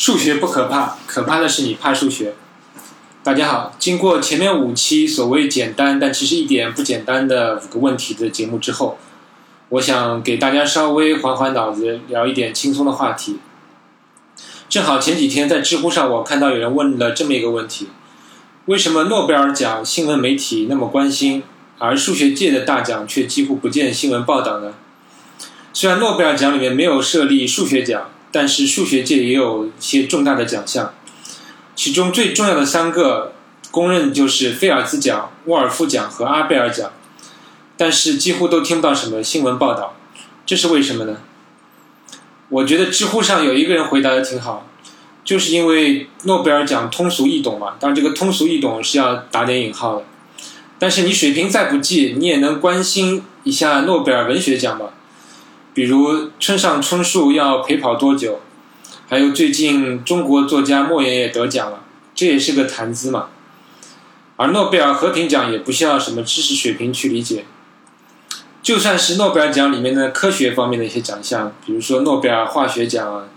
数学不可怕，可怕的是你怕数学。大家好，经过前面五期所谓简单但其实一点不简单的五个问题的节目之后，我想给大家稍微缓缓脑子，聊一点轻松的话题。正好前几天在知乎上，我看到有人问了这么一个问题：为什么诺贝尔奖新闻媒体那么关心，而数学界的大奖却几乎不见新闻报道呢？虽然诺贝尔奖里面没有设立数学奖。但是数学界也有一些重大的奖项，其中最重要的三个，公认就是菲尔兹奖、沃尔夫奖和阿贝尔奖，但是几乎都听不到什么新闻报道，这是为什么呢？我觉得知乎上有一个人回答的挺好，就是因为诺贝尔奖通俗易懂嘛，当然这个通俗易懂是要打点引号的，但是你水平再不济，你也能关心一下诺贝尔文学奖吧。比如村上春树要陪跑多久？还有最近中国作家莫言也得奖了，这也是个谈资嘛。而诺贝尔和平奖也不需要什么知识水平去理解。就算是诺贝尔奖里面的科学方面的一些奖项，比如说诺贝尔化学奖、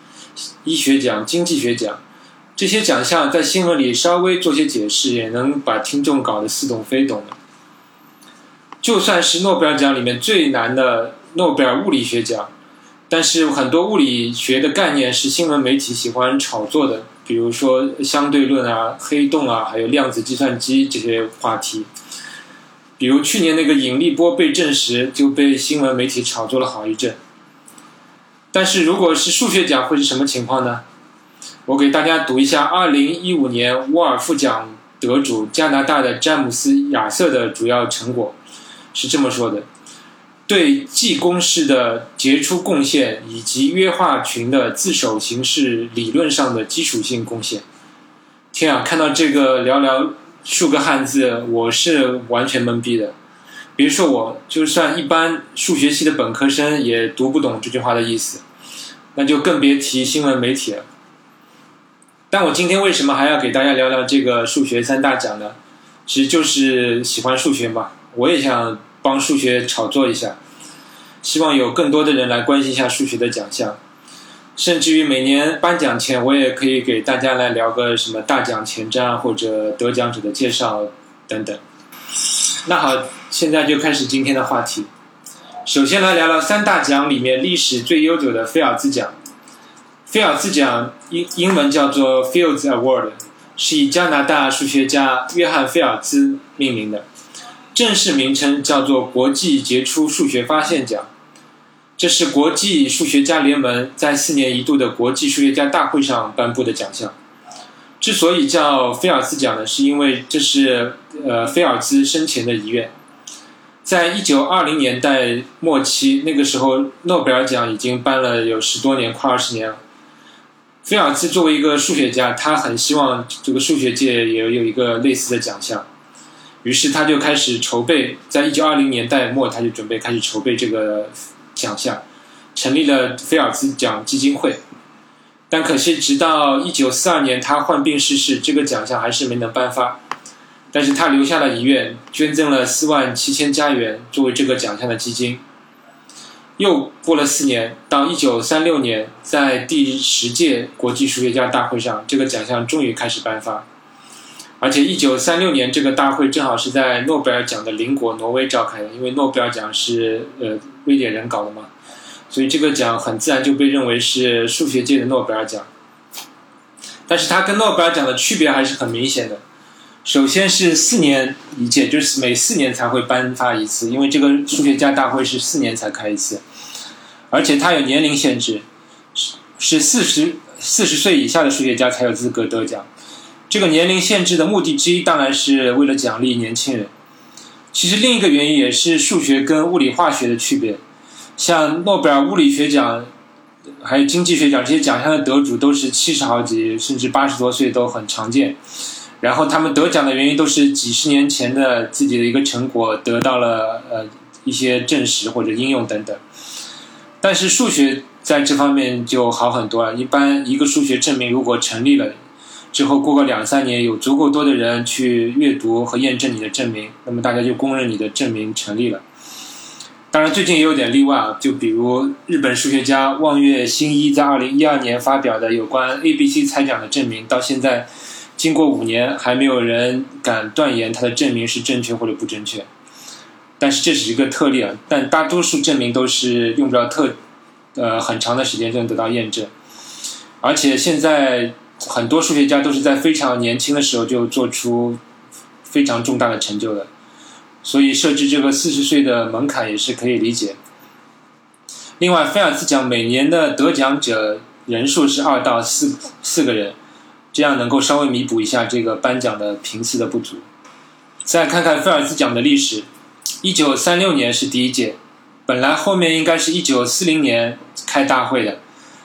医学奖、经济学奖，这些奖项在新闻里稍微做些解释，也能把听众搞得似懂非懂的。就算是诺贝尔奖里面最难的。诺贝尔物理学奖，但是很多物理学的概念是新闻媒体喜欢炒作的，比如说相对论啊、黑洞啊，还有量子计算机这些话题。比如去年那个引力波被证实，就被新闻媒体炒作了好一阵。但是如果是数学奖，会是什么情况呢？我给大家读一下2015年沃尔夫奖得主加拿大的詹姆斯亚瑟的主要成果，是这么说的。对记公式的杰出贡献，以及约化群的自首形式理论上的基础性贡献。天啊，看到这个寥寥数个汉字，我是完全懵逼的。别说我，就算一般数学系的本科生也读不懂这句话的意思，那就更别提新闻媒体了。但我今天为什么还要给大家聊聊这个数学三大奖呢？其实就是喜欢数学嘛，我也想。帮数学炒作一下，希望有更多的人来关心一下数学的奖项，甚至于每年颁奖前，我也可以给大家来聊个什么大奖前瞻或者得奖者的介绍等等。那好，现在就开始今天的话题。首先来聊聊三大奖里面历史最悠久的菲尔兹奖。菲尔兹奖英英文叫做 Fields Award，是以加拿大数学家约翰菲尔兹命名的。正式名称叫做国际杰出数学发现奖，这是国际数学家联盟在四年一度的国际数学家大会上颁布的奖项。之所以叫菲尔兹奖呢，是因为这是呃菲尔兹生前的遗愿。在一九二零年代末期，那个时候诺贝尔奖已经颁了有十多年，快二十年了。菲尔兹作为一个数学家，他很希望这个数学界也有一个类似的奖项。于是他就开始筹备，在一九二零年代末，他就准备开始筹备这个奖项，成立了菲尔兹奖基金会。但可惜，直到一九四二年他患病逝世，这个奖项还是没能颁发。但是他留下了遗愿，捐赠了四万七千加元作为这个奖项的基金。又过了四年，到一九三六年，在第十届国际数学家大会上，这个奖项终于开始颁发。而且，一九三六年这个大会正好是在诺贝尔奖的邻国挪威召开的，因为诺贝尔奖是呃瑞典人搞的嘛，所以这个奖很自然就被认为是数学界的诺贝尔奖。但是它跟诺贝尔奖的区别还是很明显的。首先是四年一届，就是每四年才会颁发一次，因为这个数学家大会是四年才开一次，而且它有年龄限制，是是四十四十岁以下的数学家才有资格得奖。这个年龄限制的目的之一，当然是为了奖励年轻人。其实另一个原因也是数学跟物理化学的区别。像诺贝尔物理学奖，还有经济学奖这些奖项的得主，都是七十好几甚至八十多岁都很常见。然后他们得奖的原因都是几十年前的自己的一个成果得到了呃一些证实或者应用等等。但是数学在这方面就好很多了。一般一个数学证明如果成立了。之后过个两三年，有足够多的人去阅读和验证你的证明，那么大家就公认你的证明成立了。当然，最近也有点例外啊，就比如日本数学家望月新一在二零一二年发表的有关 A、B、C 猜想的证明，到现在经过五年，还没有人敢断言他的证明是正确或者不正确。但是这是一个特例啊，但大多数证明都是用不着特呃很长的时间就能得到验证。而且现在很多数学家都是在非常年轻的时候就做出非常重大的成就的。所以设置这个四十岁的门槛也是可以理解。另外，菲尔兹奖每年的得奖者人数是二到四四个人，这样能够稍微弥补一下这个颁奖的频次的不足。再看看菲尔兹奖的历史，一九三六年是第一届，本来后面应该是一九四零年开大会的，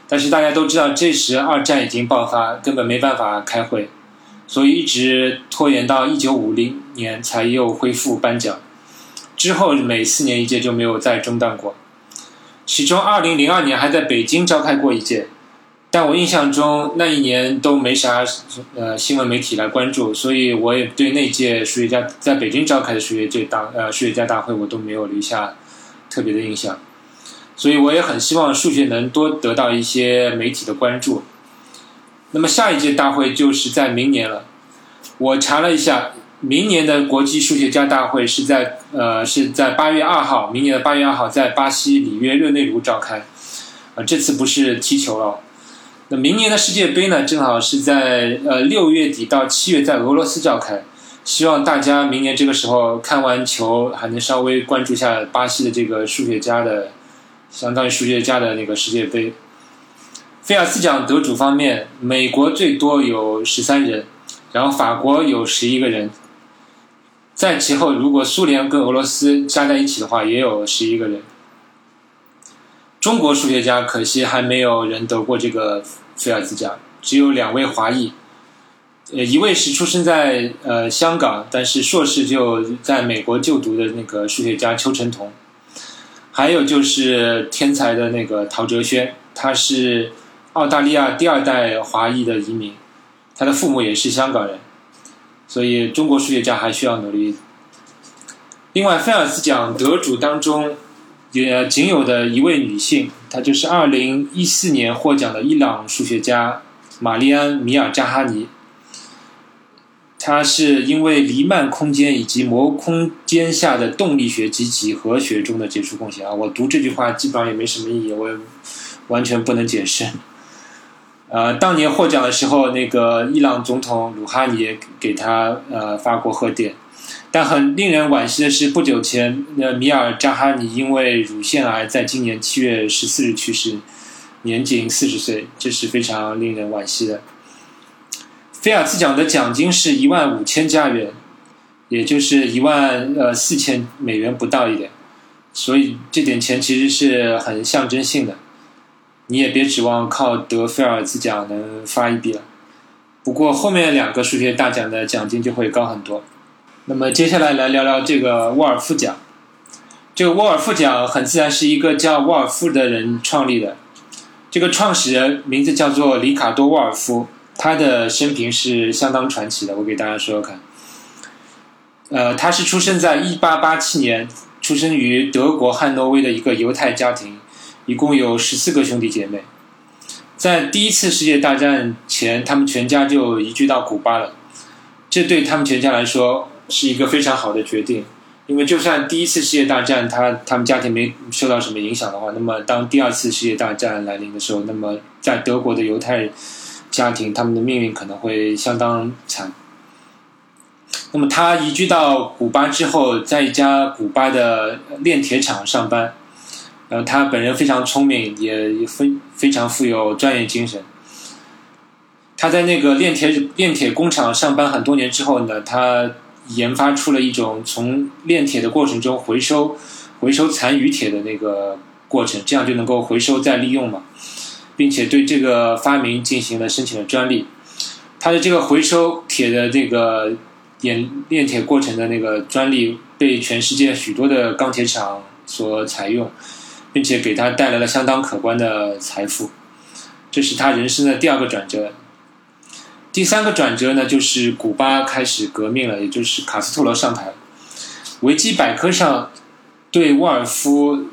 但是大家都知道这时二战已经爆发，根本没办法开会。所以一直拖延到一九五零年才又恢复颁奖，之后每四年一届就没有再中断过。其中二零零二年还在北京召开过一届，但我印象中那一年都没啥呃新闻媒体来关注，所以我也对那届数学家在北京召开的数学界大呃数学家大会我都没有留下特别的印象，所以我也很希望数学能多得到一些媒体的关注。那么下一届大会就是在明年了。我查了一下，明年的国际数学家大会是在呃是在八月二号，明年的八月二号在巴西里约热内卢召开。啊，这次不是踢球了。那明年的世界杯呢，正好是在呃六月底到七月在俄罗斯召开。希望大家明年这个时候看完球，还能稍微关注一下巴西的这个数学家的，相当于数学家的那个世界杯。菲尔兹奖得主方面，美国最多有十三人，然后法国有十一个人，在其后如果苏联跟俄罗斯加在一起的话，也有十一个人。中国数学家可惜还没有人得过这个菲尔兹奖，只有两位华裔，呃，一位是出生在呃香港，但是硕士就在美国就读的那个数学家邱成桐，还有就是天才的那个陶哲轩，他是。澳大利亚第二代华裔的移民，他的父母也是香港人，所以中国数学家还需要努力。另外，菲尔兹奖得主当中也仅有的一位女性，她就是二零一四年获奖的伊朗数学家玛丽安·米尔扎哈尼。她是因为黎曼空间以及膜空间下的动力学及几何学中的杰出贡献啊！我读这句话基本上也没什么意义，我也完全不能解释。呃，当年获奖的时候，那个伊朗总统鲁哈尼也给他呃发过贺电，但很令人惋惜的是，不久前那米尔扎哈尼因为乳腺癌，在今年七月十四日去世，年仅四十岁，这是非常令人惋惜的。菲尔兹奖的奖金是一万五千加元，也就是一万呃四千美元不到一点，所以这点钱其实是很象征性的。你也别指望靠得菲尔兹奖能发一笔了。不过后面两个数学大奖的奖金就会高很多。那么接下来来聊聊这个沃尔夫奖。这个沃尔夫奖很自然是一个叫沃尔夫的人创立的。这个创始人名字叫做里卡多·沃尔夫，他的生平是相当传奇的。我给大家说说看。呃，他是出生在1887年，出生于德国汉诺威的一个犹太家庭。一共有十四个兄弟姐妹，在第一次世界大战前，他们全家就移居到古巴了。这对他们全家来说是一个非常好的决定，因为就算第一次世界大战他他们家庭没受到什么影响的话，那么当第二次世界大战来临的时候，那么在德国的犹太人家庭，他们的命运可能会相当惨。那么他移居到古巴之后，在一家古巴的炼铁厂上班。呃，他本人非常聪明，也非非常富有专业精神。他在那个炼铁炼铁工厂上班很多年之后呢，他研发出了一种从炼铁的过程中回收回收残余铁的那个过程，这样就能够回收再利用嘛，并且对这个发明进行了申请了专利。他的这个回收铁的这个炼炼铁过程的那个专利被全世界许多的钢铁厂所采用。并且给他带来了相当可观的财富，这是他人生的第二个转折。第三个转折呢，就是古巴开始革命了，也就是卡斯特罗上台。维基百科上对沃尔夫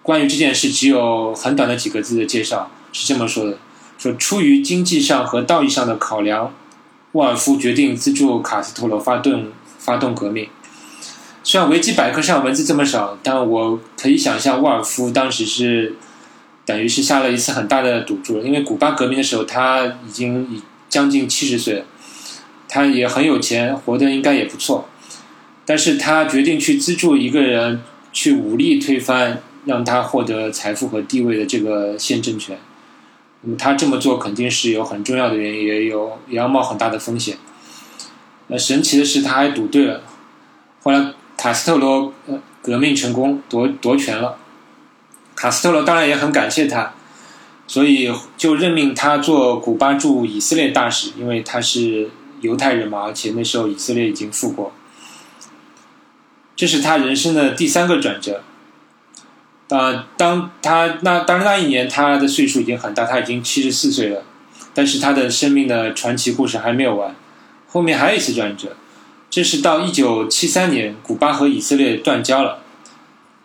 关于这件事只有很短的几个字的介绍，是这么说的：说出于经济上和道义上的考量，沃尔夫决定资助卡斯特罗发动发动革命。虽然维基百科上文字这么少，但我可以想象沃尔夫当时是等于是下了一次很大的赌注，因为古巴革命的时候他已经已将近七十岁了，他也很有钱，活得应该也不错，但是他决定去资助一个人去武力推翻让他获得财富和地位的这个现政权，那么他这么做肯定是有很重要的原因，也有也要冒很大的风险。那神奇的是他还赌对了，后来。卡斯特罗革命成功夺夺权了，卡斯特罗当然也很感谢他，所以就任命他做古巴驻以色列大使，因为他是犹太人嘛，而且那时候以色列已经复国。这是他人生的第三个转折。啊，当他那当然那一年他的岁数已经很大，他已经七十四岁了，但是他的生命的传奇故事还没有完，后面还有一次转折。这是到一九七三年，古巴和以色列断交了。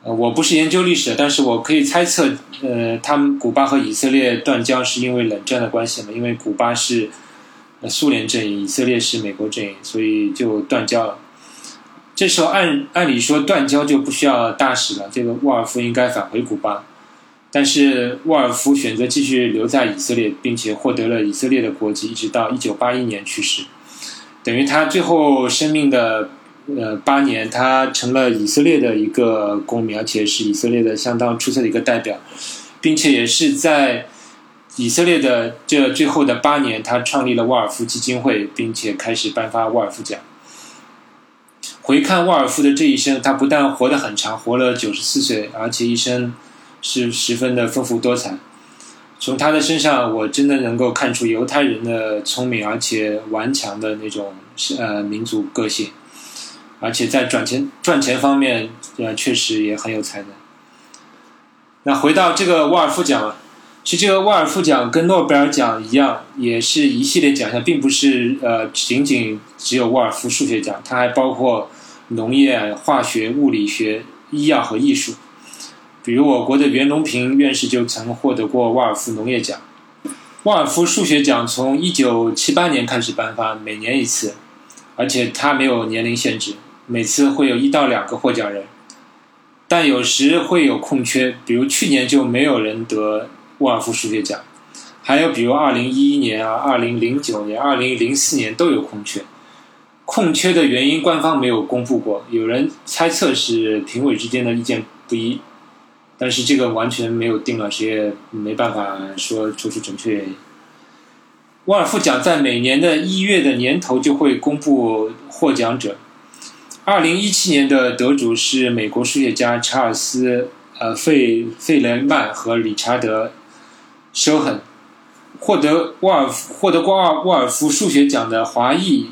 呃，我不是研究历史的，但是我可以猜测，呃，他们古巴和以色列断交是因为冷战的关系嘛？因为古巴是苏联阵营，以色列是美国阵营，所以就断交了。这时候按按理说断交就不需要大使了，这个沃尔夫应该返回古巴，但是沃尔夫选择继续留在以色列，并且获得了以色列的国籍，一直到一九八一年去世。等于他最后生命的呃八年，他成了以色列的一个公民，而且是以色列的相当出色的一个代表，并且也是在以色列的这最后的八年，他创立了沃尔夫基金会，并且开始颁发沃尔夫奖。回看沃尔夫的这一生，他不但活得很长，活了九十四岁，而且一生是十分的丰富多彩。从他的身上，我真的能够看出犹太人的聪明而且顽强的那种呃民族个性，而且在赚钱赚钱方面，呃确实也很有才能。那回到这个沃尔夫奖，其实这个沃尔夫奖跟诺贝尔奖一样，也是一系列奖项，并不是呃仅仅只有沃尔夫数学奖，它还包括农业、化学、物理学、医药和艺术。比如我国的袁隆平院士就曾获得过沃尔夫农业奖，沃尔夫数学奖从一九七八年开始颁发，每年一次，而且它没有年龄限制，每次会有一到两个获奖人，但有时会有空缺，比如去年就没有人得沃尔夫数学奖，还有比如二零一一年啊、二零零九年、二零零四年都有空缺，空缺的原因官方没有公布过，有人猜测是评委之间的意见不一。但是这个完全没有定论，谁也没办法说出出准确原因。沃尔夫奖在每年的一月的年头就会公布获奖者。二零一七年的得主是美国数学家查尔斯呃费费雷曼和理查德休亨。获得沃尔获得过沃尔夫数学奖的华裔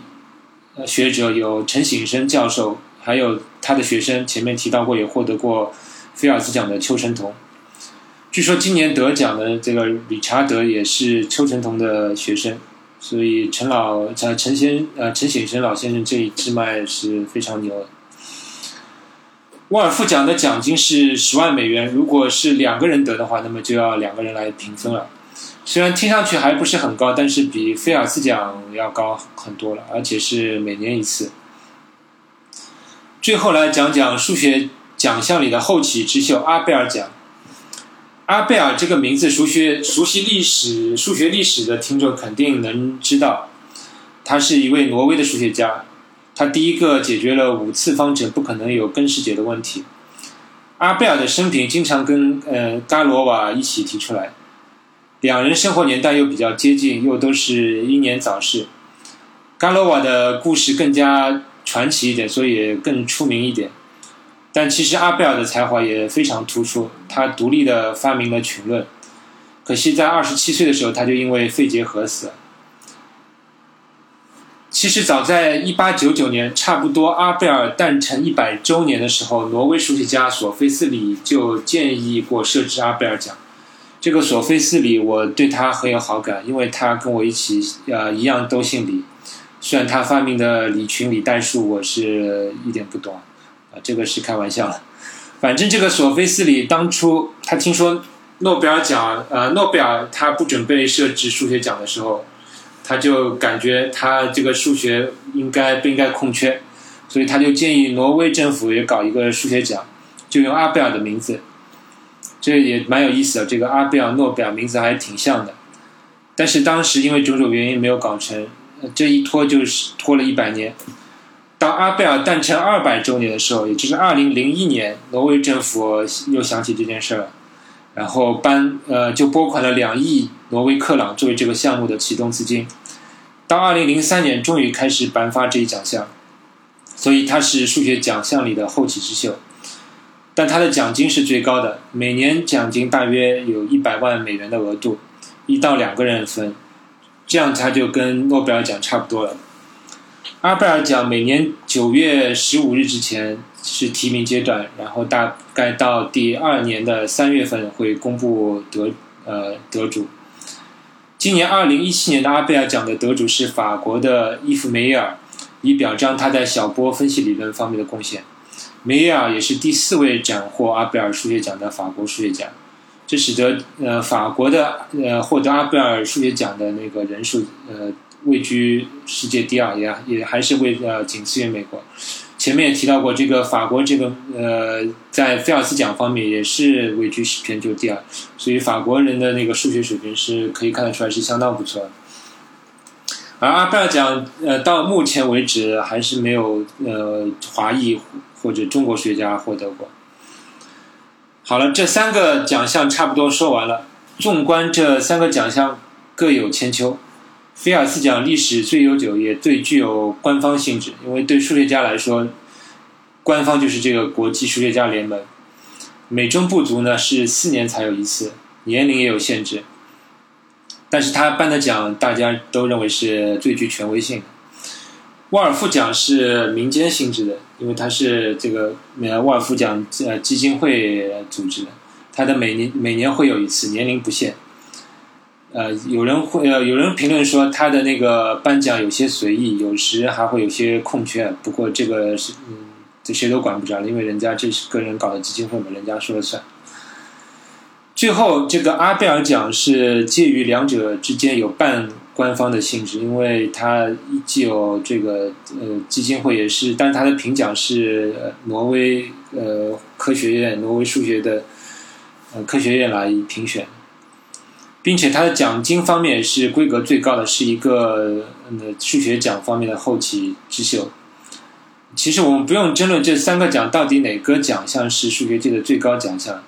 学者有陈省身教授，还有他的学生，前面提到过也获得过。菲尔兹奖的邱成桐，据说今年得奖的这个理查德也是邱成桐的学生，所以陈老陈陈先呃陈显生老先生这一支脉是非常牛的。沃尔夫奖的奖金是十万美元，如果是两个人得的话，那么就要两个人来平分了。虽然听上去还不是很高，但是比菲尔兹奖要高很多了，而且是每年一次。最后来讲讲数学。奖项里的后起之秀阿贝尔奖，阿贝尔这个名字，熟悉熟悉历史、数学历史的听众肯定能知道，他是一位挪威的数学家，他第一个解决了五次方程不可能有根式解的问题。阿贝尔的生平经常跟呃伽罗瓦一起提出来，两人生活年代又比较接近，又都是英年早逝。伽罗瓦的故事更加传奇一点，所以更出名一点。但其实阿贝尔的才华也非常突出，他独立的发明了群论，可惜在二十七岁的时候他就因为肺结核死了。其实早在一八九九年，差不多阿贝尔诞辰一百周年的时候，挪威数学家索菲斯里就建议过设置阿贝尔奖。这个索菲斯里，我对他很有好感，因为他跟我一起呃一样都姓李，虽然他发明的李群李代数我是一点不懂。啊，这个是开玩笑了，反正这个索菲斯里当初他听说诺贝尔奖，呃，诺贝尔他不准备设置数学奖的时候，他就感觉他这个数学应该不应该空缺，所以他就建议挪威政府也搞一个数学奖，就用阿贝尔的名字。这也蛮有意思的，这个阿贝尔诺贝尔名字还挺像的。但是当时因为种种原因没有搞成，这一拖就是拖了一百年。当阿贝尔诞辰二百周年的时候，也就是二零零一年，挪威政府又想起这件事了，然后颁呃就拨款了两亿挪威克朗作为这个项目的启动资金。到二零零三年，终于开始颁发这一奖项，所以它是数学奖项里的后起之秀。但它的奖金是最高的，每年奖金大约有一百万美元的额度，一到两个人分，这样它就跟诺贝尔奖差不多了。阿贝尔奖每年九月十五日之前是提名阶段，然后大概到第二年的三月份会公布得呃得主。今年二零一七年的阿贝尔奖的得主是法国的伊夫梅尔，以表彰他在小波分析理论方面的贡献。梅耶尔也是第四位斩获阿贝尔数学奖的法国数学家，这使得呃法国的呃获得阿贝尔数学奖的那个人数呃。位居世界第二，也也还是位呃仅次于美国。前面也提到过，这个法国这个呃在菲尔斯奖方面也是位居全球第二，所以法国人的那个数学水平是可以看得出来是相当不错的。而阿贝尔奖呃到目前为止还是没有呃华裔或者中国数学家获得过。好了，这三个奖项差不多说完了。纵观这三个奖项各有千秋。菲尔斯奖历史最悠久，也最具有官方性质。因为对数学家来说，官方就是这个国际数学家联盟。美中不足呢，是四年才有一次，年龄也有限制。但是他颁的奖，大家都认为是最具权威性的。沃尔夫奖是民间性质的，因为它是这个呃沃尔夫奖呃基金会组织的，它的每年每年会有一次，年龄不限。呃，有人会呃，有人评论说他的那个颁奖有些随意，有时还会有些空缺。不过这个是嗯，这谁都管不着，因为人家这是个人搞的基金会嘛，人家说了算。最后，这个阿贝尔奖是介于两者之间，有半官方的性质，因为它既有这个呃基金会也是，但是它的评奖是挪威呃科学院、挪威数学的呃科学院来评选。并且它的奖金方面是规格最高的，是一个呃数学奖方面的后起之秀。其实我们不用争论这三个奖到底哪个奖项是数学界的最高奖项。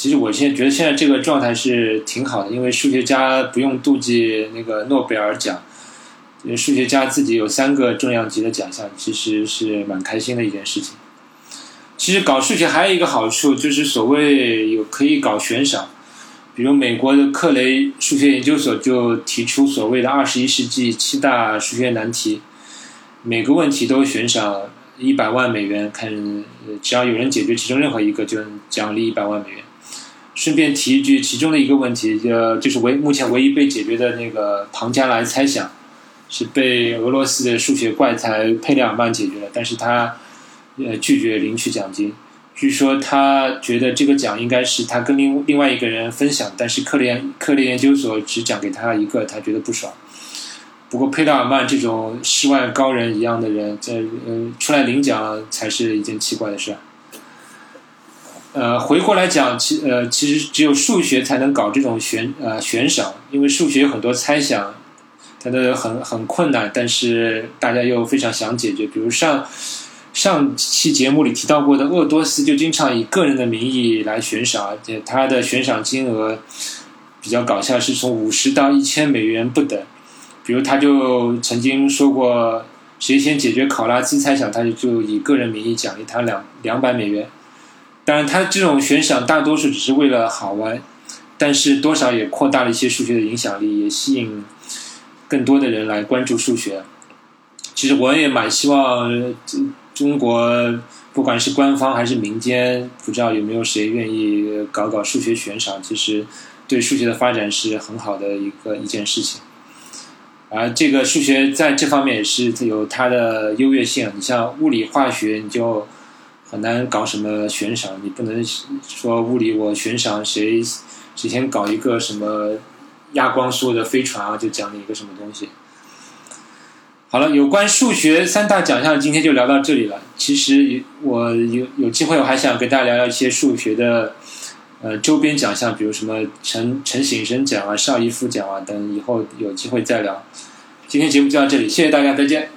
其实我现在觉得现在这个状态是挺好的，因为数学家不用妒忌那个诺贝尔奖，因为数学家自己有三个重量级的奖项，其实是蛮开心的一件事情。其实搞数学还有一个好处，就是所谓有可以搞悬赏。比如美国的克雷数学研究所就提出所谓的二十一世纪七大数学难题，每个问题都悬赏一百万美元，看只要有人解决其中任何一个，就奖励一百万美元。顺便提一句，其中的一个问题，呃就是唯目前唯一被解决的那个庞加莱猜想，是被俄罗斯的数学怪才佩里尔曼解决了，但是他呃拒绝领取奖金。据说他觉得这个奖应该是他跟另另外一个人分享，但是克雷克雷研究所只奖给他一个，他觉得不爽。不过佩达尔曼这种世外高人一样的人，在呃出来领奖才是一件奇怪的事。呃，回过来讲，其呃其实只有数学才能搞这种悬呃悬赏，因为数学有很多猜想，它的很很困难，但是大家又非常想解决，比如上。上期节目里提到过的鄂多斯就经常以个人的名义来悬赏，而且他的悬赏金额比较搞笑，是从五十到一千美元不等。比如，他就曾经说过，谁先解决考拉兹猜想，他就就以个人名义奖励他两两百美元。当然，他这种悬赏大多数只是为了好玩，但是多少也扩大了一些数学的影响力，也吸引更多的人来关注数学。其实，我也蛮希望。中国不管是官方还是民间，不知道有没有谁愿意搞搞数学悬赏？其实对数学的发展是很好的一个一件事情。而这个数学在这方面也是有它的优越性。你像物理、化学，你就很难搞什么悬赏，你不能说物理我悬赏谁谁先搞一个什么压光速的飞船啊，就奖励一个什么东西。好了，有关数学三大奖项，今天就聊到这里了。其实我有有机会，我还想跟大家聊聊一些数学的呃周边奖项，比如什么陈陈省生奖啊、邵逸夫奖啊等，以后有机会再聊。今天节目就到这里，谢谢大家，再见。